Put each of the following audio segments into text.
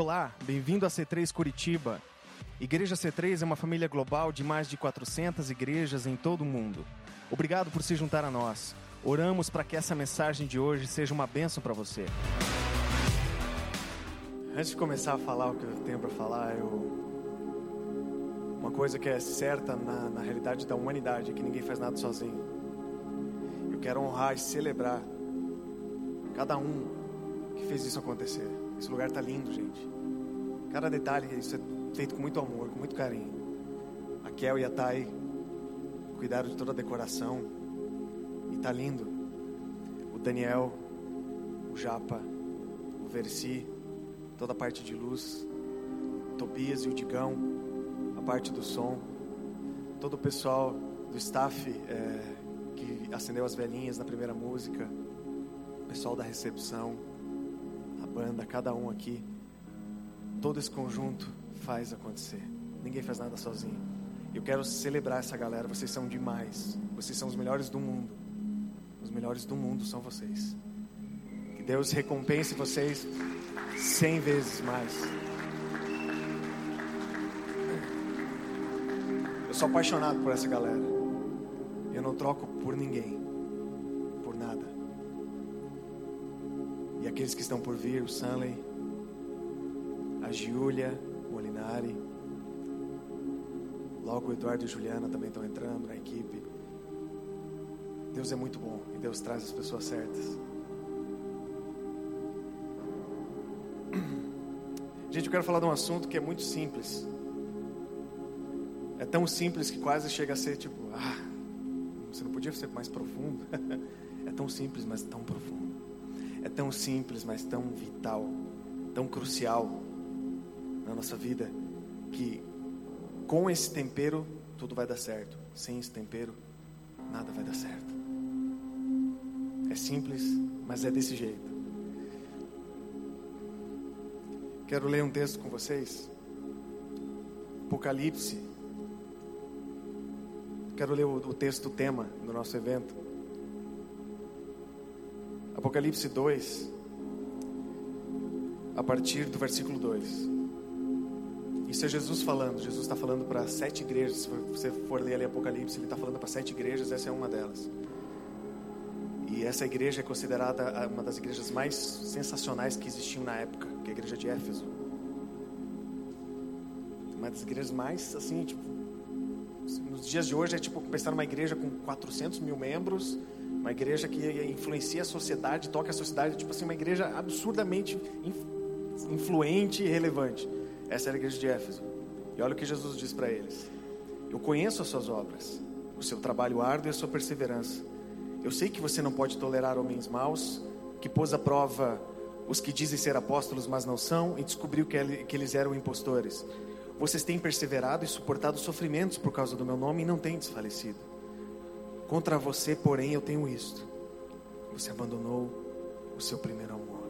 Olá, bem-vindo a C3 Curitiba. Igreja C3 é uma família global de mais de 400 igrejas em todo o mundo. Obrigado por se juntar a nós. Oramos para que essa mensagem de hoje seja uma bênção para você. Antes de começar a falar o que eu tenho para falar, eu... uma coisa que é certa na, na realidade da humanidade é que ninguém faz nada sozinho. Eu quero honrar e celebrar cada um que fez isso acontecer. Esse lugar tá lindo, gente. Cada detalhe, isso é feito com muito amor, com muito carinho. A Kel e a Thay cuidaram de toda a decoração e tá lindo. O Daniel, o Japa, o Versi, toda a parte de luz, Tobias e o Digão, a parte do som, todo o pessoal do staff é, que acendeu as velhinhas na primeira música, o pessoal da recepção, a banda, cada um aqui, todo esse conjunto faz acontecer. Ninguém faz nada sozinho. Eu quero celebrar essa galera. Vocês são demais. Vocês são os melhores do mundo. Os melhores do mundo são vocês. Que Deus recompense vocês cem vezes mais. Eu sou apaixonado por essa galera. Eu não troco por ninguém, aqueles que estão por vir, o Sanley, a Giulia, Molinari, logo o Eduardo e a Juliana também estão entrando na equipe. Deus é muito bom e Deus traz as pessoas certas. Gente, eu quero falar de um assunto que é muito simples. É tão simples que quase chega a ser tipo, ah, você não podia ser mais profundo. é tão simples, mas tão profundo. É tão simples, mas tão vital, tão crucial na nossa vida que com esse tempero tudo vai dar certo. Sem esse tempero nada vai dar certo. É simples, mas é desse jeito. Quero ler um texto com vocês. Apocalipse. Quero ler o, texto tema do nosso evento. Apocalipse 2, a partir do versículo 2. Isso é Jesus falando. Jesus está falando para sete igrejas. Se você for ler ali Apocalipse, ele está falando para sete igrejas. Essa é uma delas. E essa igreja é considerada uma das igrejas mais sensacionais que existiam na época, que é a igreja de Éfeso. Uma das igrejas mais, assim, tipo, nos dias de hoje é tipo pensar numa igreja com 400 mil membros, uma igreja que influencia a sociedade, toca a sociedade, tipo assim, uma igreja absurdamente influente e relevante. Essa era a igreja de Éfeso. E olha o que Jesus diz para eles: Eu conheço as suas obras, o seu trabalho árduo e a sua perseverança. Eu sei que você não pode tolerar homens maus, que pôs à prova os que dizem ser apóstolos, mas não são, e descobriu que eles eram impostores. Vocês têm perseverado e suportado sofrimentos por causa do meu nome e não têm desfalecido. Contra você, porém, eu tenho isto: você abandonou o seu primeiro amor.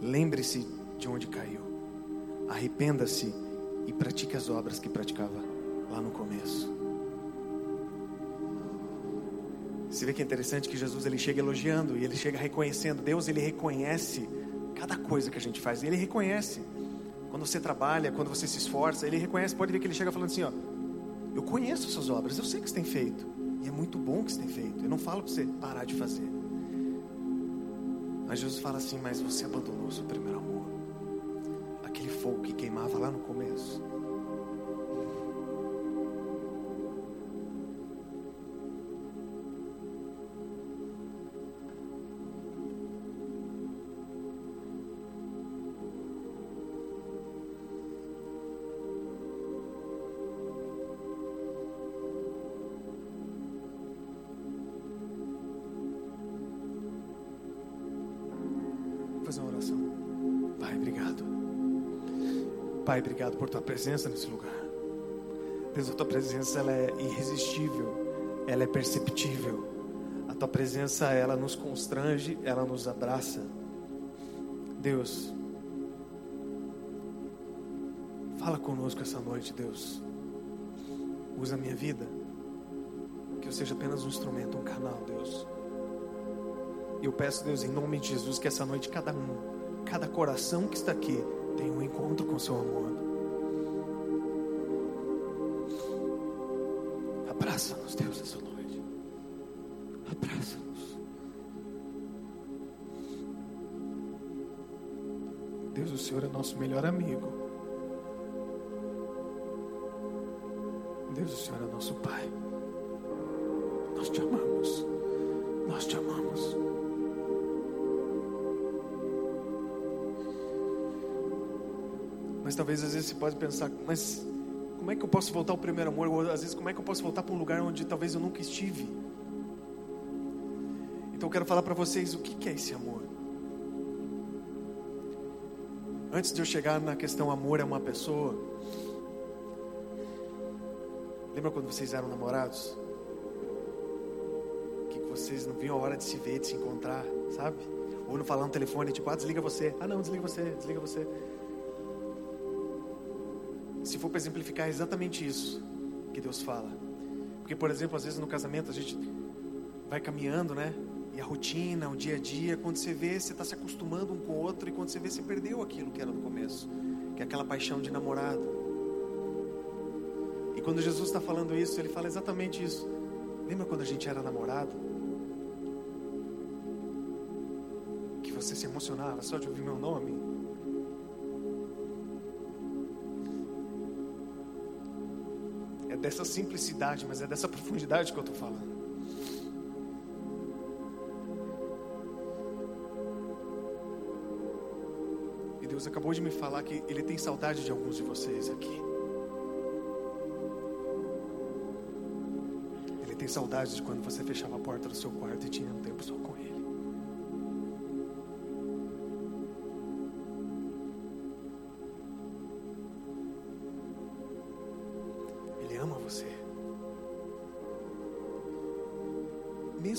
Lembre-se de onde caiu, arrependa-se e pratique as obras que praticava lá no começo. Você vê que é interessante que Jesus ele chega elogiando e ele chega reconhecendo. Deus ele reconhece cada coisa que a gente faz. Ele reconhece quando você trabalha, quando você se esforça. Ele reconhece. Pode ver que ele chega falando assim, ó. Eu conheço suas obras. Eu sei que você tem feito e é muito bom que você tem feito. Eu não falo para você parar de fazer. Mas Jesus fala assim: Mas você abandonou o seu primeiro amor, aquele fogo que queimava lá no começo. Pai, obrigado por tua presença nesse lugar. Deus, a tua presença ela é irresistível, ela é perceptível. A tua presença ela nos constrange, ela nos abraça. Deus, fala conosco essa noite, Deus. Usa a minha vida, que eu seja apenas um instrumento, um canal, Deus eu peço, Deus, em nome de Jesus, que essa noite cada um cada coração que está aqui tenha um encontro com seu amor. Abraça-nos, Deus, essa noite. Abraça-nos. Deus, o Senhor é nosso melhor amigo. Talvez às vezes você pode pensar, mas como é que eu posso voltar ao primeiro amor? Ou às vezes, como é que eu posso voltar para um lugar onde talvez eu nunca estive? Então eu quero falar para vocês o que é esse amor. Antes de eu chegar na questão amor é uma pessoa, lembra quando vocês eram namorados? Que vocês não viam a hora de se ver, de se encontrar, sabe? Ou não falar no telefone, tipo, ah, desliga você. Ah, não, desliga você, desliga você se for para exemplificar, é exatamente isso que Deus fala. Porque, por exemplo, às vezes no casamento a gente vai caminhando, né? E a rotina, o dia a dia, quando você vê, você está se acostumando um com o outro, e quando você vê, você perdeu aquilo que era no começo, que é aquela paixão de namorado. E quando Jesus está falando isso, ele fala exatamente isso. Lembra quando a gente era namorado? Que você se emocionava só de ouvir meu nome? Dessa simplicidade, mas é dessa profundidade que eu estou falando. E Deus acabou de me falar que Ele tem saudade de alguns de vocês aqui. Ele tem saudade de quando você fechava a porta do seu quarto e tinha um tempo só com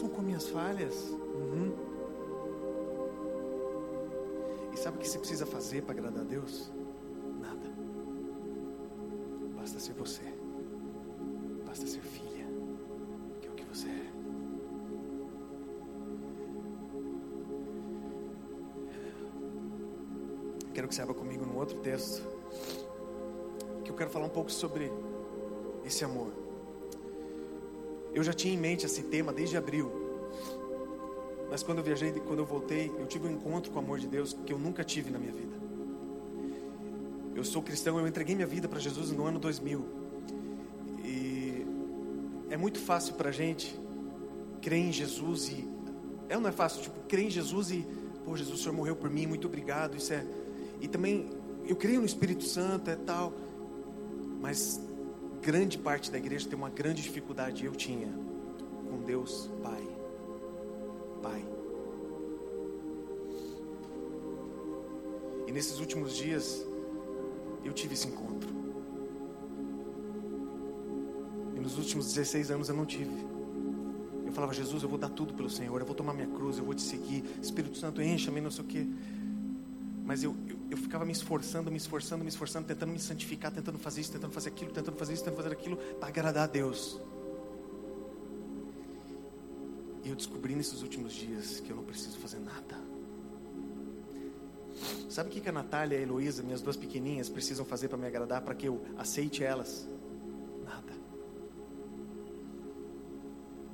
Ele. falhas. Uhum. E sabe o que você precisa fazer para agradar a Deus? Nada. Basta ser você. Basta ser filha, que é o que você é. Quero que você abra comigo num outro texto. Que eu quero falar um pouco sobre esse amor. Eu já tinha em mente esse tema desde abril. Mas quando eu viajei, quando eu voltei, eu tive um encontro com o amor de Deus que eu nunca tive na minha vida. Eu sou cristão, eu entreguei minha vida para Jesus no ano 2000. E é muito fácil para a gente crer em Jesus e. É não é fácil? Tipo, crer em Jesus e. Pô, Jesus, o Senhor morreu por mim, muito obrigado. Isso é. E também, eu creio no Espírito Santo, é tal. Mas grande parte da igreja tem uma grande dificuldade, eu tinha, com Deus Pai. Pai. E nesses últimos dias, eu tive esse encontro. E nos últimos 16 anos eu não tive. Eu falava, Jesus, eu vou dar tudo pelo Senhor, eu vou tomar minha cruz, eu vou te seguir. Espírito Santo, encha-me, não sei o quê. Mas eu, eu, eu, ficava me esforçando, me esforçando, me esforçando, tentando me santificar, tentando fazer isso, tentando fazer aquilo, tentando fazer isso, tentando fazer aquilo, para agradar a Deus. E eu descobri nesses últimos dias que eu não preciso fazer nada. Sabe o que a Natália e a Heloísa, minhas duas pequeninhas, precisam fazer para me agradar, para que eu aceite elas? Nada.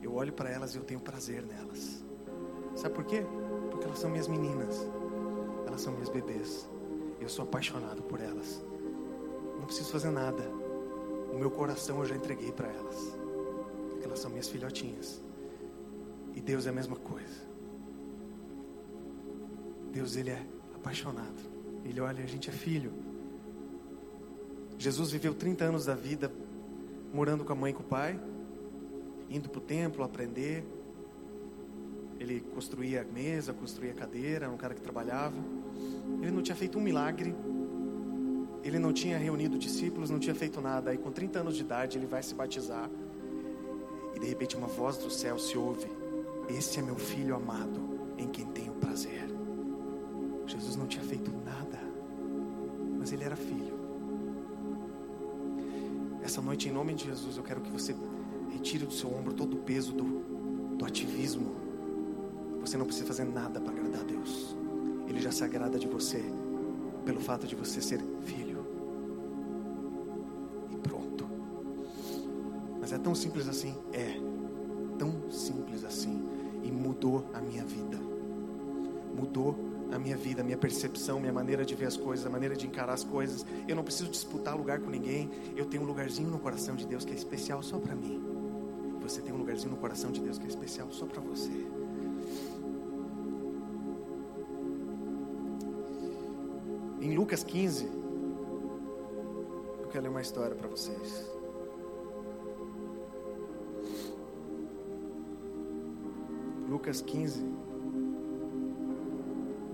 Eu olho para elas e eu tenho prazer nelas. Sabe por quê? Porque elas são minhas meninas. Elas são minhas bebês. Eu sou apaixonado por elas. Não preciso fazer nada. O meu coração eu já entreguei para elas. Elas são minhas filhotinhas. E Deus é a mesma coisa. Deus, Ele é apaixonado. Ele olha, a gente é filho. Jesus viveu 30 anos da vida morando com a mãe e com o pai, indo para o templo aprender. Ele construía mesa, construía cadeira, era um cara que trabalhava. Ele não tinha feito um milagre. Ele não tinha reunido discípulos, não tinha feito nada. Aí, com 30 anos de idade, ele vai se batizar. E de repente, uma voz do céu se ouve esse é meu filho amado, em quem tenho prazer. Jesus não tinha feito nada, mas ele era filho. Essa noite, em nome de Jesus, eu quero que você retire do seu ombro todo o peso do, do ativismo. Você não precisa fazer nada para agradar a Deus. Ele já se agrada de você pelo fato de você ser filho. E pronto. Mas é tão simples assim? É. Tão simples assim. E mudou a minha vida. Mudou a minha vida, a minha percepção, minha maneira de ver as coisas, a maneira de encarar as coisas. Eu não preciso disputar lugar com ninguém. Eu tenho um lugarzinho no coração de Deus que é especial só para mim. Você tem um lugarzinho no coração de Deus que é especial só para você. Em Lucas 15, eu quero ler uma história para vocês. Lucas 15,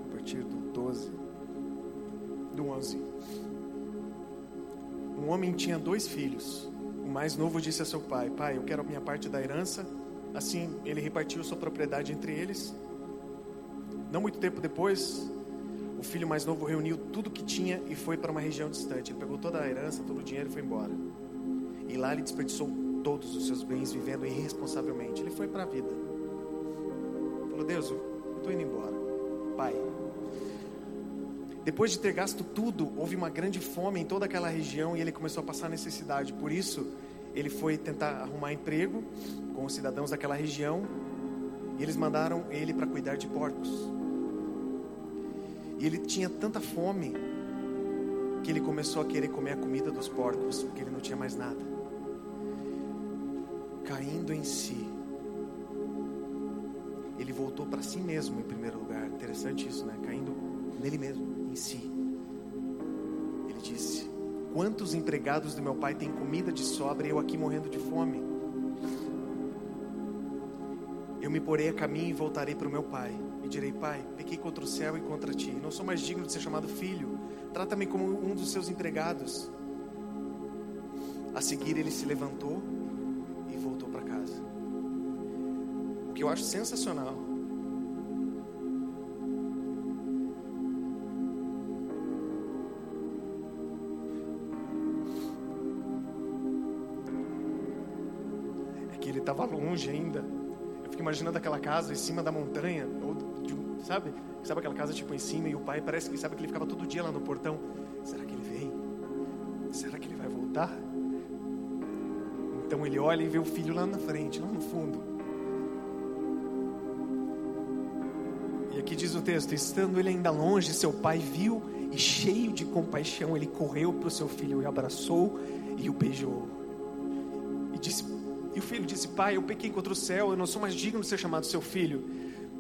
a partir do 12, do 11. Um homem tinha dois filhos. O mais novo disse a seu pai: Pai, eu quero a minha parte da herança. Assim ele repartiu sua propriedade entre eles. Não muito tempo depois, o filho mais novo reuniu tudo que tinha e foi para uma região distante. Ele pegou toda a herança, todo o dinheiro e foi embora. E lá ele desperdiçou todos os seus bens vivendo irresponsavelmente. Ele foi para a vida. Falou: Deus, eu estou indo embora. Pai. Depois de ter gasto tudo, houve uma grande fome em toda aquela região e ele começou a passar necessidade. Por isso, ele foi tentar arrumar emprego com os cidadãos daquela região e eles mandaram ele para cuidar de porcos. E ele tinha tanta fome que ele começou a querer comer a comida dos porcos, porque ele não tinha mais nada. Caindo em si, ele voltou para si mesmo em primeiro lugar. Interessante isso, né? Caindo nele mesmo, em si. Ele disse: Quantos empregados do meu pai têm comida de sobra e eu aqui morrendo de fome? Eu me porei a caminho e voltarei para o meu pai. E direi: Pai, pequei contra o céu e contra ti. Não sou mais digno de ser chamado filho. Trata-me como um dos seus empregados. A seguir, ele se levantou e voltou para casa. O que eu acho sensacional é estava longe ainda. Fico imaginando aquela casa em cima da montanha, ou de sabe? Sabe aquela casa tipo em cima e o pai parece que sabe que ele ficava todo dia lá no portão. Será que ele vem? Será que ele vai voltar? Então ele olha e vê o filho lá na frente, lá no fundo. E aqui diz o texto: estando ele ainda longe, seu pai viu e, cheio de compaixão, ele correu para o seu filho e abraçou e o beijou. E, disse, e o filho disse: Pai, eu pequei contra o céu, eu não sou mais digno de ser chamado seu filho.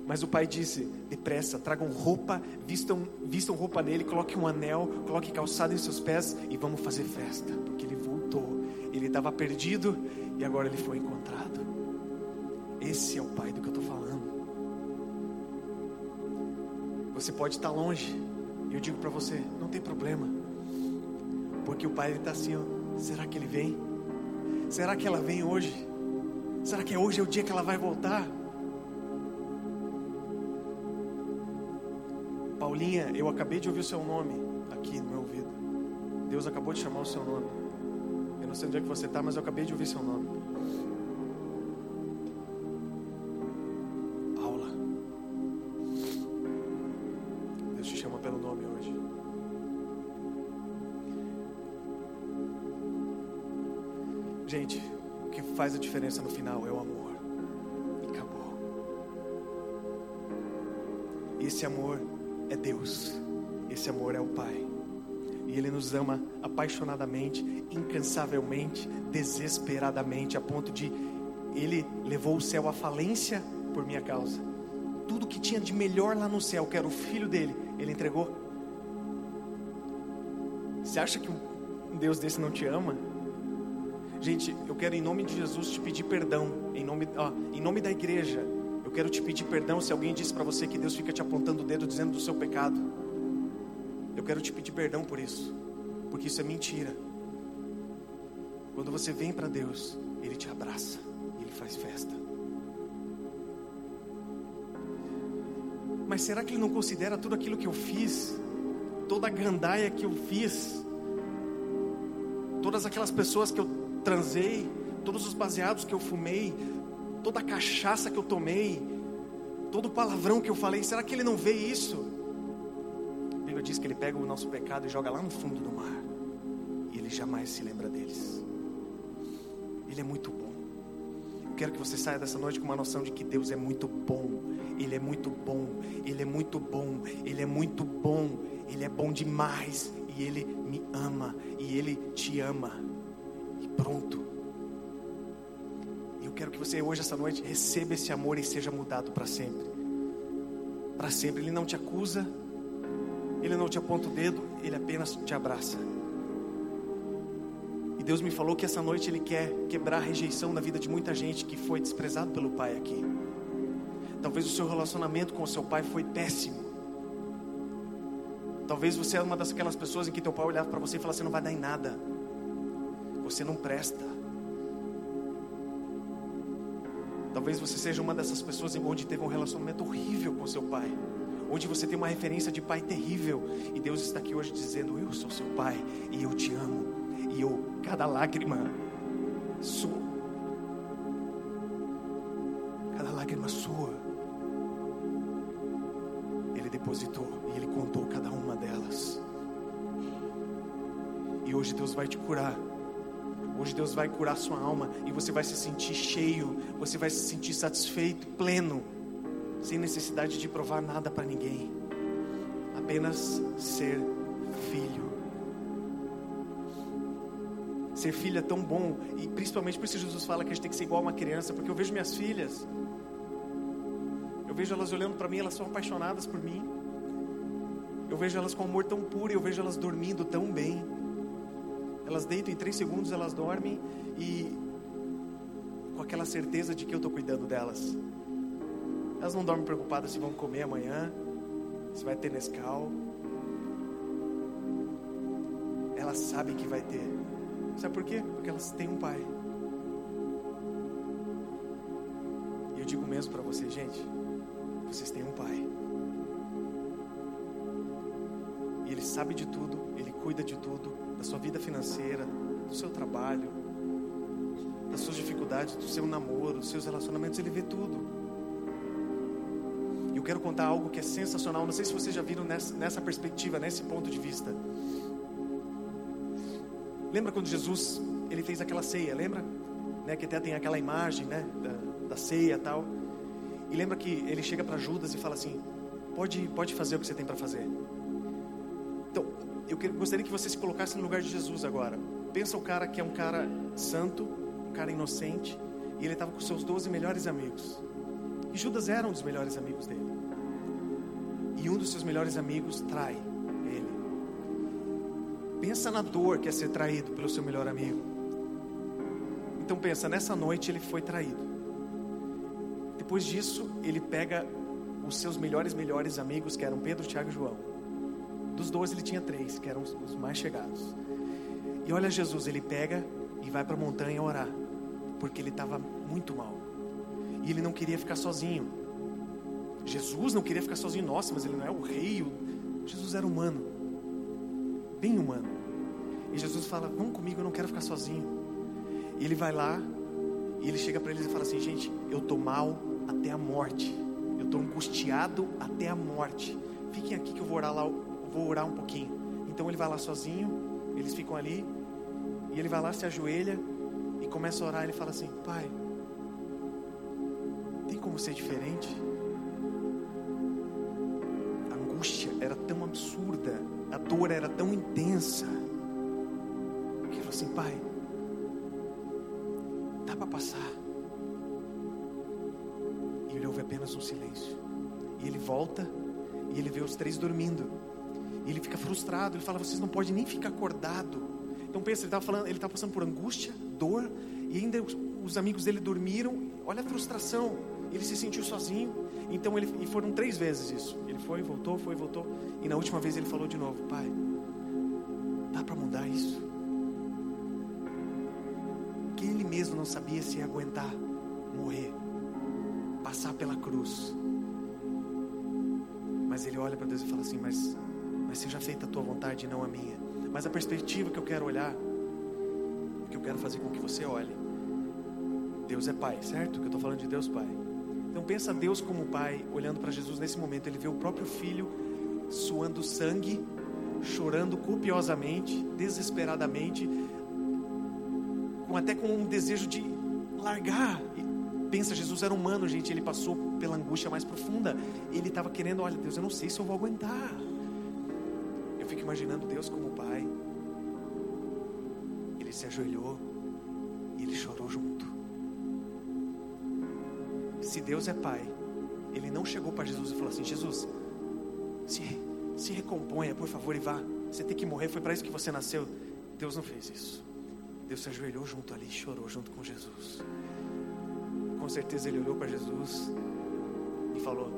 Mas o pai disse: Depressa, tragam roupa, vistam, vistam roupa nele, coloquem um anel, coloquem calçado em seus pés e vamos fazer festa. Porque ele voltou. Ele estava perdido e agora ele foi encontrado. Esse é o pai do que eu estou falando. Você pode estar longe, e eu digo para você: não tem problema. Porque o pai está assim: ó, será que ele vem? Será que ela vem hoje? Será que hoje é o dia que ela vai voltar? Paulinha, eu acabei de ouvir o seu nome aqui no meu ouvido. Deus acabou de chamar o seu nome. Eu não sei onde é que você está, mas eu acabei de ouvir seu nome. Diferença no final é o amor. E acabou. Esse amor é Deus. Esse amor é o Pai. E Ele nos ama apaixonadamente, incansavelmente, desesperadamente, a ponto de Ele levou o céu à falência por minha causa. Tudo que tinha de melhor lá no céu, que era o filho dele, Ele entregou. Você acha que um Deus desse não te ama? Gente, eu quero em nome de Jesus te pedir perdão, em nome, ó, em nome da igreja. Eu quero te pedir perdão se alguém disse para você que Deus fica te apontando o dedo dizendo do seu pecado. Eu quero te pedir perdão por isso, porque isso é mentira. Quando você vem para Deus, Ele te abraça, Ele faz festa. Mas será que Ele não considera tudo aquilo que eu fiz, toda a gandaia que eu fiz, todas aquelas pessoas que eu transei, todos os baseados que eu fumei, toda a cachaça que eu tomei, todo o palavrão que eu falei, será que ele não vê isso? Bíblia diz que ele pega o nosso pecado e joga lá no fundo do mar. E ele jamais se lembra deles. Ele é muito bom. Eu quero que você saia dessa noite com uma noção de que Deus é muito bom. Ele é muito bom. Ele é muito bom. Ele é muito bom. Ele é bom demais. E ele me ama. E ele te ama. Pronto. E eu quero que você hoje, essa noite, receba esse amor e seja mudado para sempre. Para sempre. Ele não te acusa. Ele não te aponta o dedo. Ele apenas te abraça. E Deus me falou que essa noite Ele quer quebrar a rejeição na vida de muita gente que foi desprezado pelo Pai aqui. Talvez o seu relacionamento com o seu pai foi péssimo. Talvez você é uma daquelas pessoas em que teu pai olhava para você e falava: Você não vai dar em nada. Você não presta. Talvez você seja uma dessas pessoas onde teve um relacionamento horrível com seu pai. Onde você tem uma referência de pai terrível. E Deus está aqui hoje dizendo: Eu sou seu pai e eu te amo. E eu, cada lágrima sua, cada lágrima sua, Ele depositou e Ele contou cada uma delas. E hoje Deus vai te curar. Hoje Deus vai curar sua alma e você vai se sentir cheio, você vai se sentir satisfeito, pleno, sem necessidade de provar nada para ninguém. Apenas ser filho. Ser filho é tão bom, e principalmente por isso Jesus fala que a gente tem que ser igual a uma criança, porque eu vejo minhas filhas, eu vejo elas olhando para mim, elas são apaixonadas por mim, eu vejo elas com amor tão puro, eu vejo elas dormindo tão bem, elas deitam em três segundos, elas dormem e com aquela certeza de que eu estou cuidando delas. Elas não dormem preocupadas se vão comer amanhã, se vai ter Nescau. Elas sabem que vai ter. Sabe por quê? Porque elas têm um pai. E eu digo mesmo para vocês, gente, vocês têm um pai. Sabe de tudo, ele cuida de tudo, da sua vida financeira, do seu trabalho, das suas dificuldades, do seu namoro, dos seus relacionamentos, ele vê tudo. E eu quero contar algo que é sensacional, não sei se vocês já viram nessa, nessa perspectiva, nesse ponto de vista. Lembra quando Jesus ele fez aquela ceia, lembra? Né, que até tem aquela imagem, né, da, da ceia e tal. E lembra que ele chega para Judas e fala assim: pode, pode fazer o que você tem para fazer. Eu gostaria que você se colocasse no lugar de Jesus agora. Pensa o cara que é um cara santo, um cara inocente, e ele estava com seus 12 melhores amigos. E Judas era um dos melhores amigos dele. E um dos seus melhores amigos trai ele. Pensa na dor que é ser traído pelo seu melhor amigo. Então pensa, nessa noite ele foi traído. Depois disso, ele pega os seus melhores, melhores amigos, que eram Pedro, Tiago e João. Dos doze ele tinha três, que eram os mais chegados. E olha Jesus, ele pega e vai para a montanha orar, porque ele estava muito mal. E ele não queria ficar sozinho. Jesus não queria ficar sozinho, nossa, mas ele não é o rei. Jesus era humano, bem humano. E Jesus fala: Vamos comigo, eu não quero ficar sozinho. E ele vai lá, e ele chega para eles e fala assim: Gente, eu estou mal até a morte. Eu estou angustiado até a morte. Fiquem aqui que eu vou orar lá, vou orar um pouquinho. Então ele vai lá sozinho, eles ficam ali, e ele vai lá, se ajoelha e começa a orar. Ele fala assim: Pai, tem como ser diferente? A angústia era tão absurda, a dor era tão intensa. Que ele falou assim: Pai, dá para passar. E ele ouve apenas um silêncio. E ele volta e ele vê os três dormindo. E ele fica frustrado. Ele fala: Vocês não podem nem ficar acordado. Então pensa, ele estava falando, ele estava passando por angústia, dor, e ainda os, os, amigos dele dormiram. Olha a frustração. Ele se sentiu sozinho. Então ele e foram três vezes isso. Ele foi, voltou, foi, voltou. E na última vez ele falou de novo: Pai, dá para mudar isso? Que ele mesmo não sabia se ia aguentar morrer, passar pela cruz. Mas ele olha para Deus e fala assim: Mas, mas seja feita a tua vontade e não a minha. Mas a perspectiva que eu quero olhar, que eu quero fazer com que você olhe. Deus é Pai, certo? Que eu estou falando de Deus Pai. Então pensa Deus como Pai, olhando para Jesus nesse momento, ele vê o próprio filho suando sangue, chorando copiosamente, desesperadamente, com até com um desejo de largar. E pensa, Jesus era humano, gente, ele passou pela angústia mais profunda. Ele estava querendo, olha, Deus, eu não sei se eu vou aguentar. Imaginando Deus como pai. Ele se ajoelhou e ele chorou junto. Se Deus é pai, ele não chegou para Jesus e falou assim: Jesus, se, se recomponha, por favor, e vá. Você tem que morrer, foi para isso que você nasceu. Deus não fez isso. Deus se ajoelhou junto ali e chorou junto com Jesus. Com certeza ele olhou para Jesus e falou: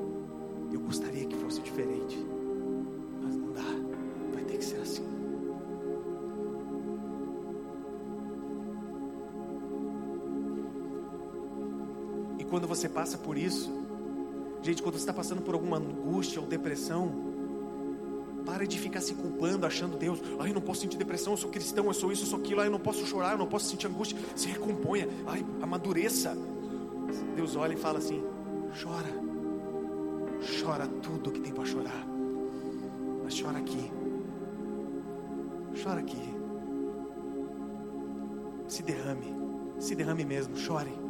Eu gostaria que fosse diferente, você passa por isso, gente, quando você está passando por alguma angústia ou depressão, para de ficar se culpando, achando Deus, ai, eu não posso sentir depressão, eu sou cristão, eu sou isso, eu sou aquilo, ai, eu não posso chorar, eu não posso sentir angústia. Se recomponha, ai, amadureça. Deus olha e fala assim: chora, chora tudo que tem para chorar, mas chora aqui, chora aqui, se derrame, se derrame mesmo, chore.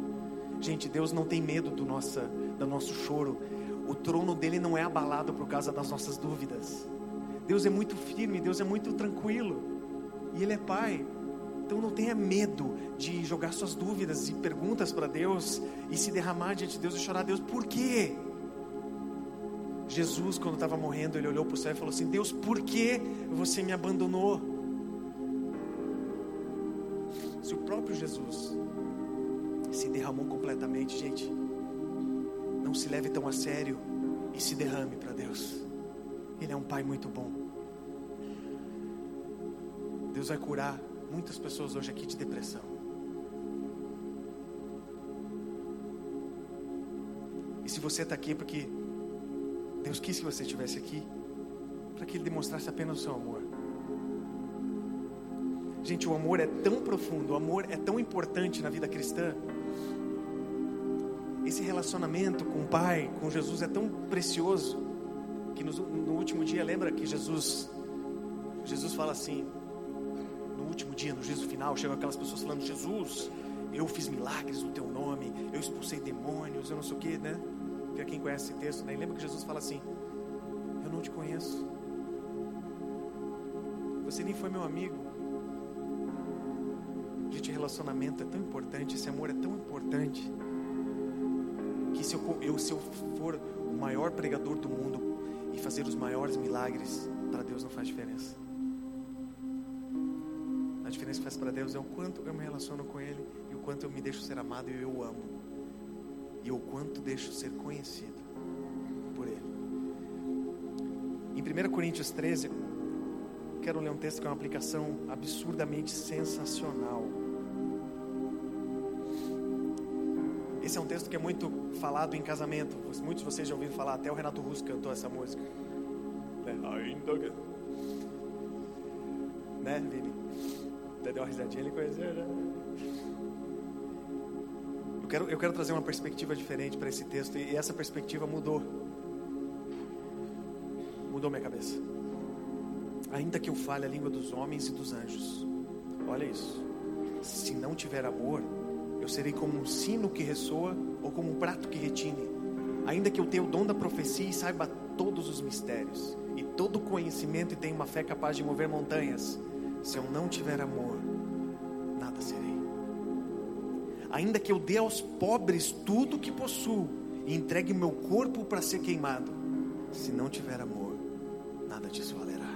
Gente, Deus não tem medo do, nossa, do nosso choro. O trono dele não é abalado por causa das nossas dúvidas. Deus é muito firme, Deus é muito tranquilo. E Ele é Pai. Então não tenha medo de jogar suas dúvidas e perguntas para Deus e se derramar diante de Deus e chorar a Deus. Por quê? Jesus, quando estava morrendo, ele olhou para o céu e falou assim: Deus, por que você me abandonou? Se o próprio Jesus se derramou completamente, gente, não se leve tão a sério e se derrame para Deus. Ele é um Pai muito bom. Deus vai curar muitas pessoas hoje aqui de depressão. E se você está aqui é porque Deus quis que você estivesse aqui, para que Ele demonstrasse apenas o seu amor. Gente, o amor é tão profundo, o amor é tão importante na vida cristã. Esse relacionamento com o Pai, com Jesus é tão precioso que no, no último dia, lembra que Jesus, Jesus fala assim, no último dia, no juízo final, chegam aquelas pessoas falando, Jesus, eu fiz milagres no teu nome, eu expulsei demônios, eu não sei o que, né? Para quem conhece esse texto, né? lembra que Jesus fala assim, eu não te conheço, você nem foi meu amigo. Gente, relacionamento é tão importante, esse amor é tão importante, se eu, eu, se eu for o maior pregador do mundo, e fazer os maiores milagres, para Deus não faz diferença. A diferença que faz para Deus é o quanto eu me relaciono com Ele e o quanto eu me deixo ser amado e eu amo. E o quanto deixo ser conhecido por Ele. Em 1 Coríntios 13, quero ler um texto que é uma aplicação absurdamente sensacional. Esse é um texto que é muito falado em casamento. Muitos de vocês já ouviram falar, até o Renato Russo cantou essa música. Né? Ainda que... Né, Vini? Deu uma risadinha, ele conheceu, né? Eu quero, eu quero trazer uma perspectiva diferente para esse texto e essa perspectiva mudou. Mudou minha cabeça. Ainda que eu fale a língua dos homens e dos anjos. Olha isso. Se não tiver amor, eu serei como um sino que ressoa ou como um prato que retine. Ainda que eu tenha o dom da profecia e saiba todos os mistérios e todo o conhecimento e tenha uma fé capaz de mover montanhas, se eu não tiver amor, nada serei. Ainda que eu dê aos pobres tudo o que possuo e entregue meu corpo para ser queimado, se não tiver amor, nada disso valerá.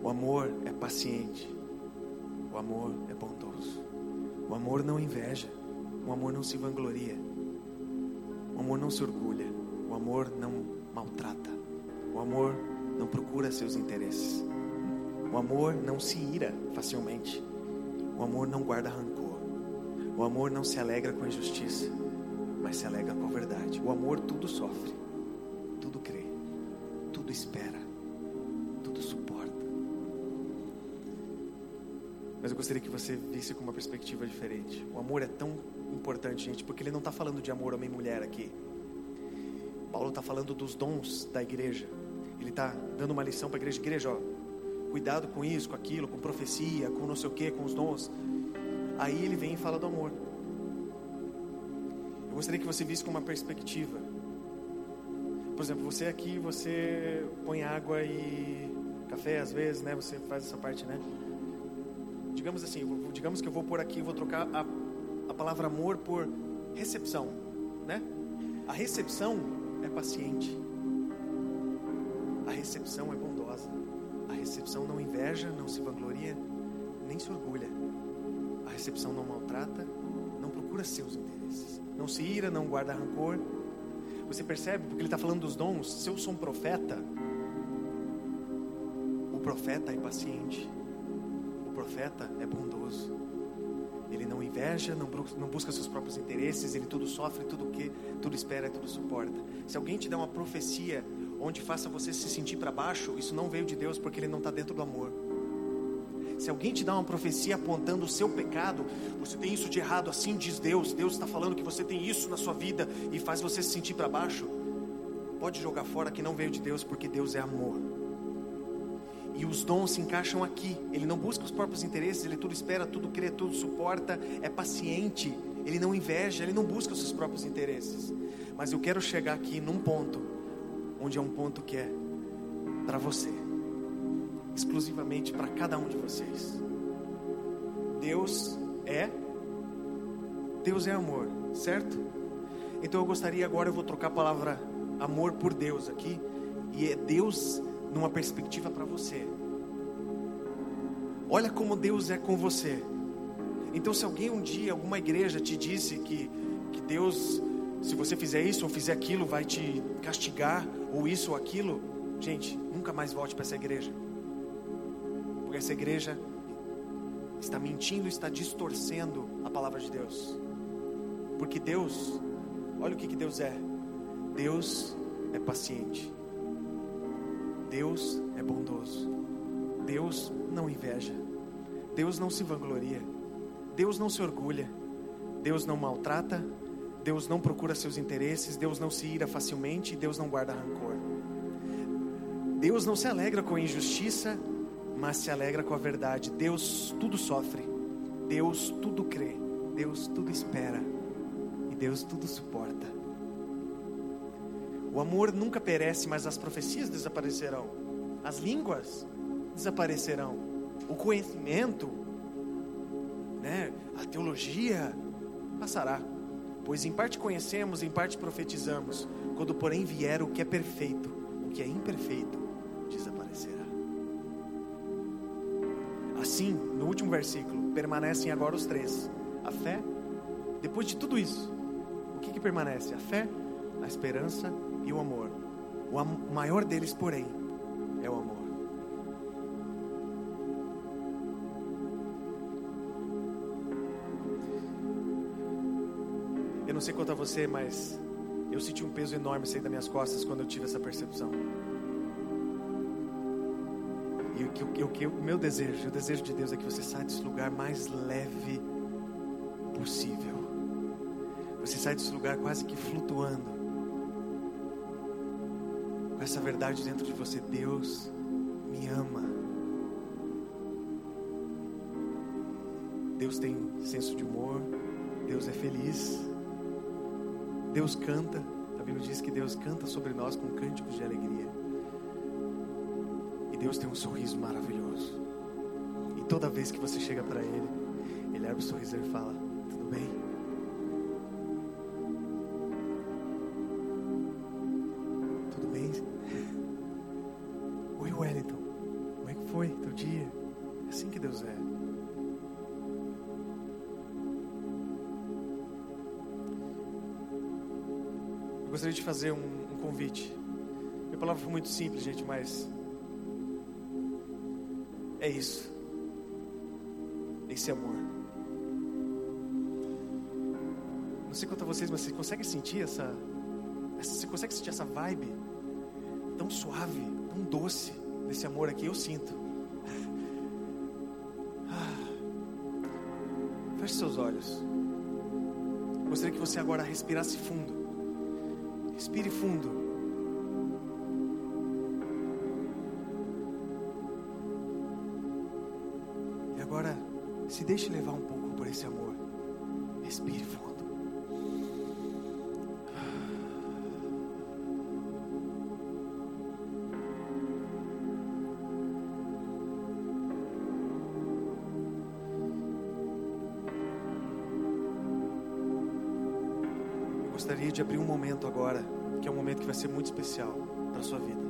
O amor é paciente, o amor é bondoso. O amor não inveja, o amor não se vangloria, o amor não se orgulha, o amor não maltrata, o amor não procura seus interesses, o amor não se ira facilmente, o amor não guarda rancor, o amor não se alegra com a injustiça, mas se alegra com a verdade. O amor tudo sofre, tudo crê, tudo espera Mas eu gostaria que você visse com uma perspectiva diferente. O amor é tão importante, gente, porque ele não está falando de amor homem e mulher aqui. Paulo está falando dos dons da igreja. Ele está dando uma lição para a igreja. Igreja, ó, cuidado com isso, com aquilo, com profecia, com não sei o que, com os dons. Aí ele vem e fala do amor. Eu gostaria que você visse com uma perspectiva. Por exemplo, você aqui, você põe água e café às vezes, né? Você faz essa parte, né? Digamos assim, digamos que eu vou por aqui, vou trocar a, a palavra amor por recepção, né? A recepção é paciente. A recepção é bondosa. A recepção não inveja, não se vangloria, nem se orgulha. A recepção não maltrata, não procura seus interesses. Não se ira, não guarda rancor. Você percebe? Porque ele está falando dos dons. Se eu sou um profeta, o profeta é paciente. Profeta é bondoso. Ele não inveja, não, busca seus próprios interesses, ele tudo sofre, tudo que, tudo espera, tudo suporta. Se alguém te dá uma profecia onde faça você se sentir para baixo, isso não veio de Deus porque ele não está dentro do amor. Se alguém te dá uma profecia apontando o seu pecado, você tem isso de errado, assim diz Deus. Deus está falando que você tem isso na sua vida e faz você se sentir para baixo. Pode jogar fora que não veio de Deus, porque Deus é amor. E os dons se encaixam aqui. Ele não busca os próprios interesses, ele tudo espera, tudo crê, tudo suporta, é paciente, ele não inveja, ele não busca os seus próprios interesses. Mas eu quero chegar aqui num ponto, onde é um ponto que é para você exclusivamente para cada um de vocês. Deus é Deus é amor, certo? Então eu gostaria agora eu vou trocar a palavra amor por Deus aqui e é Deus numa perspectiva para você. Olha como Deus é com você. Então se alguém um dia, alguma igreja te disse que que Deus se você fizer isso ou fizer aquilo vai te castigar ou isso ou aquilo, gente, nunca mais volte para essa igreja porque essa igreja está mentindo, está distorcendo a palavra de Deus. Porque Deus, olha o que, que Deus é: Deus é paciente, Deus é bondoso, Deus não inveja, Deus não se vangloria, Deus não se orgulha, Deus não maltrata, Deus não procura seus interesses, Deus não se ira facilmente, Deus não guarda rancor. Deus não se alegra com a injustiça, mas se alegra com a verdade. Deus tudo sofre, Deus tudo crê, Deus tudo espera. E Deus tudo suporta. O amor nunca perece, mas as profecias desaparecerão, as línguas desaparecerão, o conhecimento, né, a teologia passará. Pois em parte conhecemos, em parte profetizamos. Quando, porém, vier o que é perfeito, o que é imperfeito desaparecerá. Assim, no último versículo, permanecem agora os três: a fé, depois de tudo isso, o que, que permanece? A fé, a esperança e o amor. O maior deles, porém, é o amor. Eu não sei quanto a você, mas eu senti um peso enorme sair das minhas costas quando eu tive essa percepção. E o que, o que o meu desejo, o desejo de Deus é que você saia desse lugar mais leve possível. Você sai desse lugar quase que flutuando. Essa verdade dentro de você, Deus me ama. Deus tem senso de humor, Deus é feliz. Deus canta, a Bíblia diz que Deus canta sobre nós com cânticos de alegria. Deus tem um sorriso maravilhoso. E toda vez que você chega para Ele, Ele abre o sorriso e fala: Tudo bem? Teu dia? É assim que Deus é. Eu gostaria de fazer um, um convite. Minha palavra foi muito simples, gente, mas é isso. Esse amor. Não sei quanto a vocês, mas você consegue sentir essa, essa. Você consegue sentir essa vibe tão suave, tão doce desse amor aqui? Eu sinto. Feche seus olhos. Gostaria que você agora respirasse fundo Respire fundo. E agora, se deixe levar um pouco por esse amor. Respire fundo. De abrir um momento agora, que é um momento que vai ser muito especial para sua vida.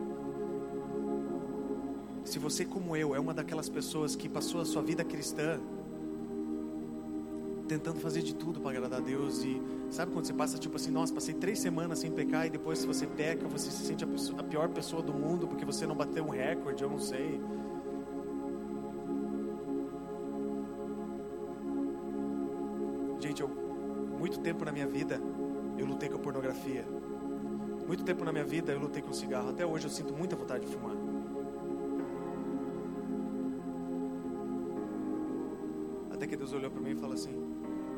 Se você, como eu, é uma daquelas pessoas que passou a sua vida cristã tentando fazer de tudo para agradar a Deus e sabe quando você passa tipo assim, nossa, passei três semanas sem pecar e depois se você peca você se sente a, pessoa- a pior pessoa do mundo porque você não bateu um recorde, eu não sei. Gente, eu muito tempo na minha vida eu lutei com a pornografia. Muito tempo na minha vida eu lutei com o cigarro. Até hoje eu sinto muita vontade de fumar. Até que Deus olhou para mim e falou assim: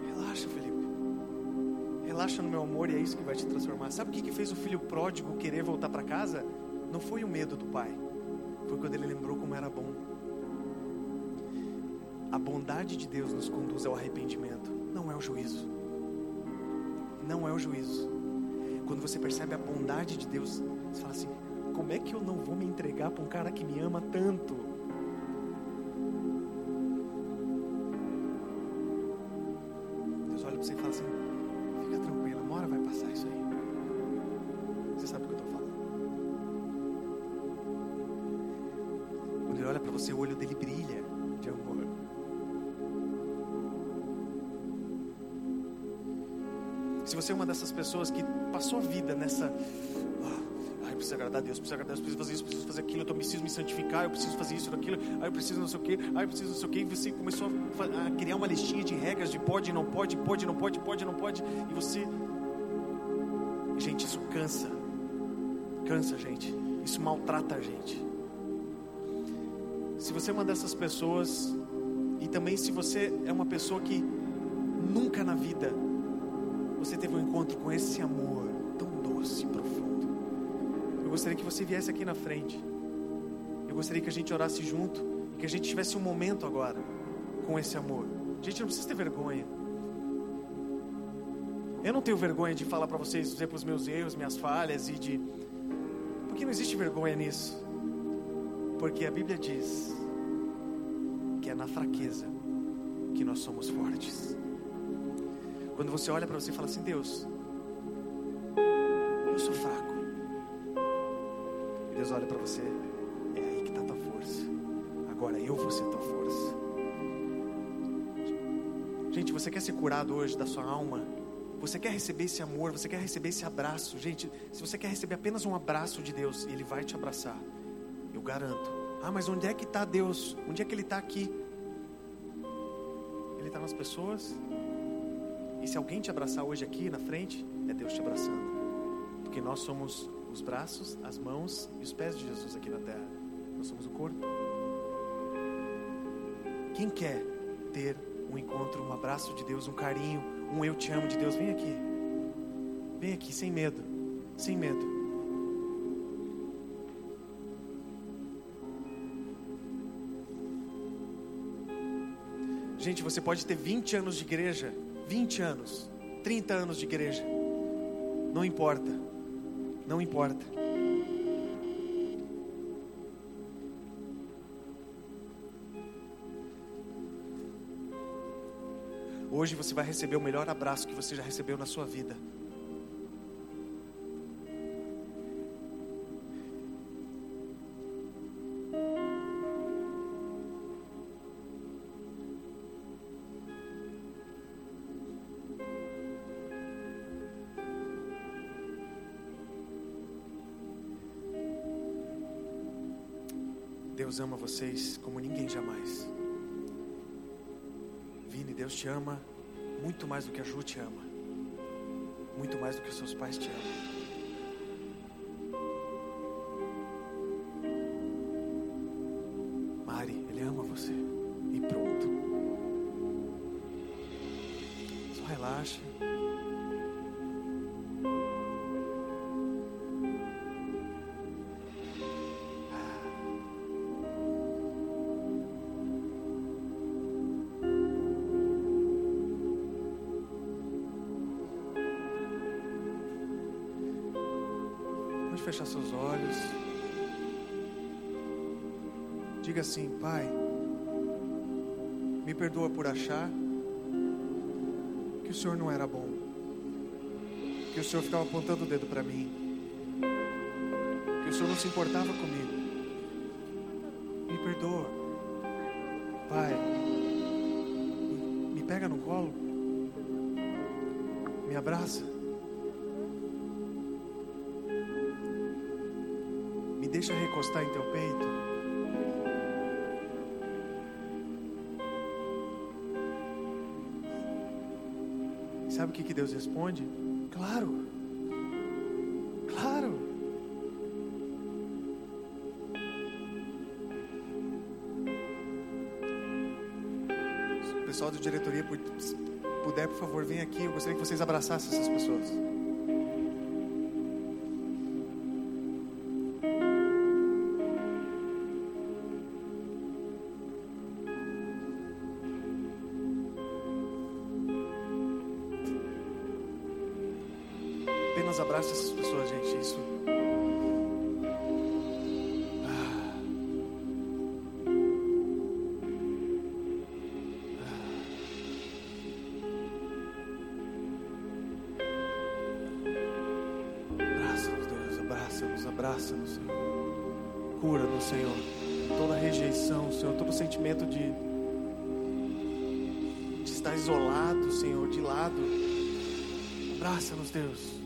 Relaxa, Felipe. Relaxa no meu amor e é isso que vai te transformar. Sabe o que, que fez o filho pródigo querer voltar para casa? Não foi o medo do pai, foi quando ele lembrou como era bom. A bondade de Deus nos conduz ao arrependimento, não é o juízo. Não é o juízo. Quando você percebe a bondade de Deus, você fala assim: como é que eu não vou me entregar para um cara que me ama tanto? Deus olha para você e fala assim: fica tranquila, uma hora vai passar isso aí. Você sabe do que eu estou falando. Quando ele olha para você, o olho dele brilha de amor. Se você é uma dessas pessoas que passou a vida nessa. "Ah, eu preciso agradar a Deus, preciso agradar a Deus, preciso fazer isso, preciso fazer aquilo, eu preciso me santificar, eu preciso fazer isso, aquilo, ai, eu preciso não sei o quê, ai, eu preciso não sei o quê, e você começou a, a criar uma listinha de regras de pode, não pode, pode, não pode, pode, não pode, e você. Gente, isso cansa. Cansa, gente. Isso maltrata a gente. Se você é uma dessas pessoas, e também se você é uma pessoa que nunca na vida você teve um encontro com esse amor tão doce e profundo. Eu gostaria que você viesse aqui na frente. Eu gostaria que a gente orasse junto e que a gente tivesse um momento agora com esse amor. Gente, não precisa ter vergonha. Eu não tenho vergonha de falar para vocês, dizer para os meus erros, minhas falhas e de. Porque não existe vergonha nisso. Porque a Bíblia diz que é na fraqueza que nós somos fortes. Quando você olha para você e fala assim: Deus, eu sou fraco. E Deus olha para você: é aí que está a tua força. Agora eu vou ser tua força. Gente, você quer ser curado hoje da sua alma? Você quer receber esse amor? Você quer receber esse abraço? Gente, se você quer receber apenas um abraço de Deus, Ele vai te abraçar. Eu garanto. Ah, mas onde é que está Deus? Onde é que Ele está aqui? Ele está nas pessoas. E se alguém te abraçar hoje aqui na frente, é Deus te abraçando. Porque nós somos os braços, as mãos e os pés de Jesus aqui na terra. Nós somos o corpo. Quem quer ter um encontro, um abraço de Deus, um carinho, um eu te amo de Deus, vem aqui. Vem aqui, sem medo. Sem medo. Gente, você pode ter 20 anos de igreja, 20 anos, 30 anos de igreja. Não importa. Não importa. Hoje você vai receber o melhor abraço que você já recebeu na sua vida. Deus ama vocês como ninguém jamais. Vini, Deus te ama muito mais do que a Ju te ama. Muito mais do que os seus pais te amam. Pode fechar seus olhos. Diga assim, Pai, me perdoa por achar que o Senhor não era bom, que o Senhor ficava apontando o dedo para mim, que o Senhor não se importava comigo. Me perdoa, Pai, me pega no colo, me abraça. Deixa recostar em teu peito. Sabe o que, que Deus responde? Claro. Claro. Se o pessoal da diretoria puder, por favor, vem aqui. Eu gostaria que vocês abraçassem essas pessoas. Apenas abrace essas pessoas, gente. Isso. Ah. Abraça-nos, Deus. Abraça-nos, abraça-nos, Senhor. Cura-nos, Senhor. Toda rejeição, Senhor. Todo sentimento de estar isolado, Senhor, de lado. Abraça-nos, Deus.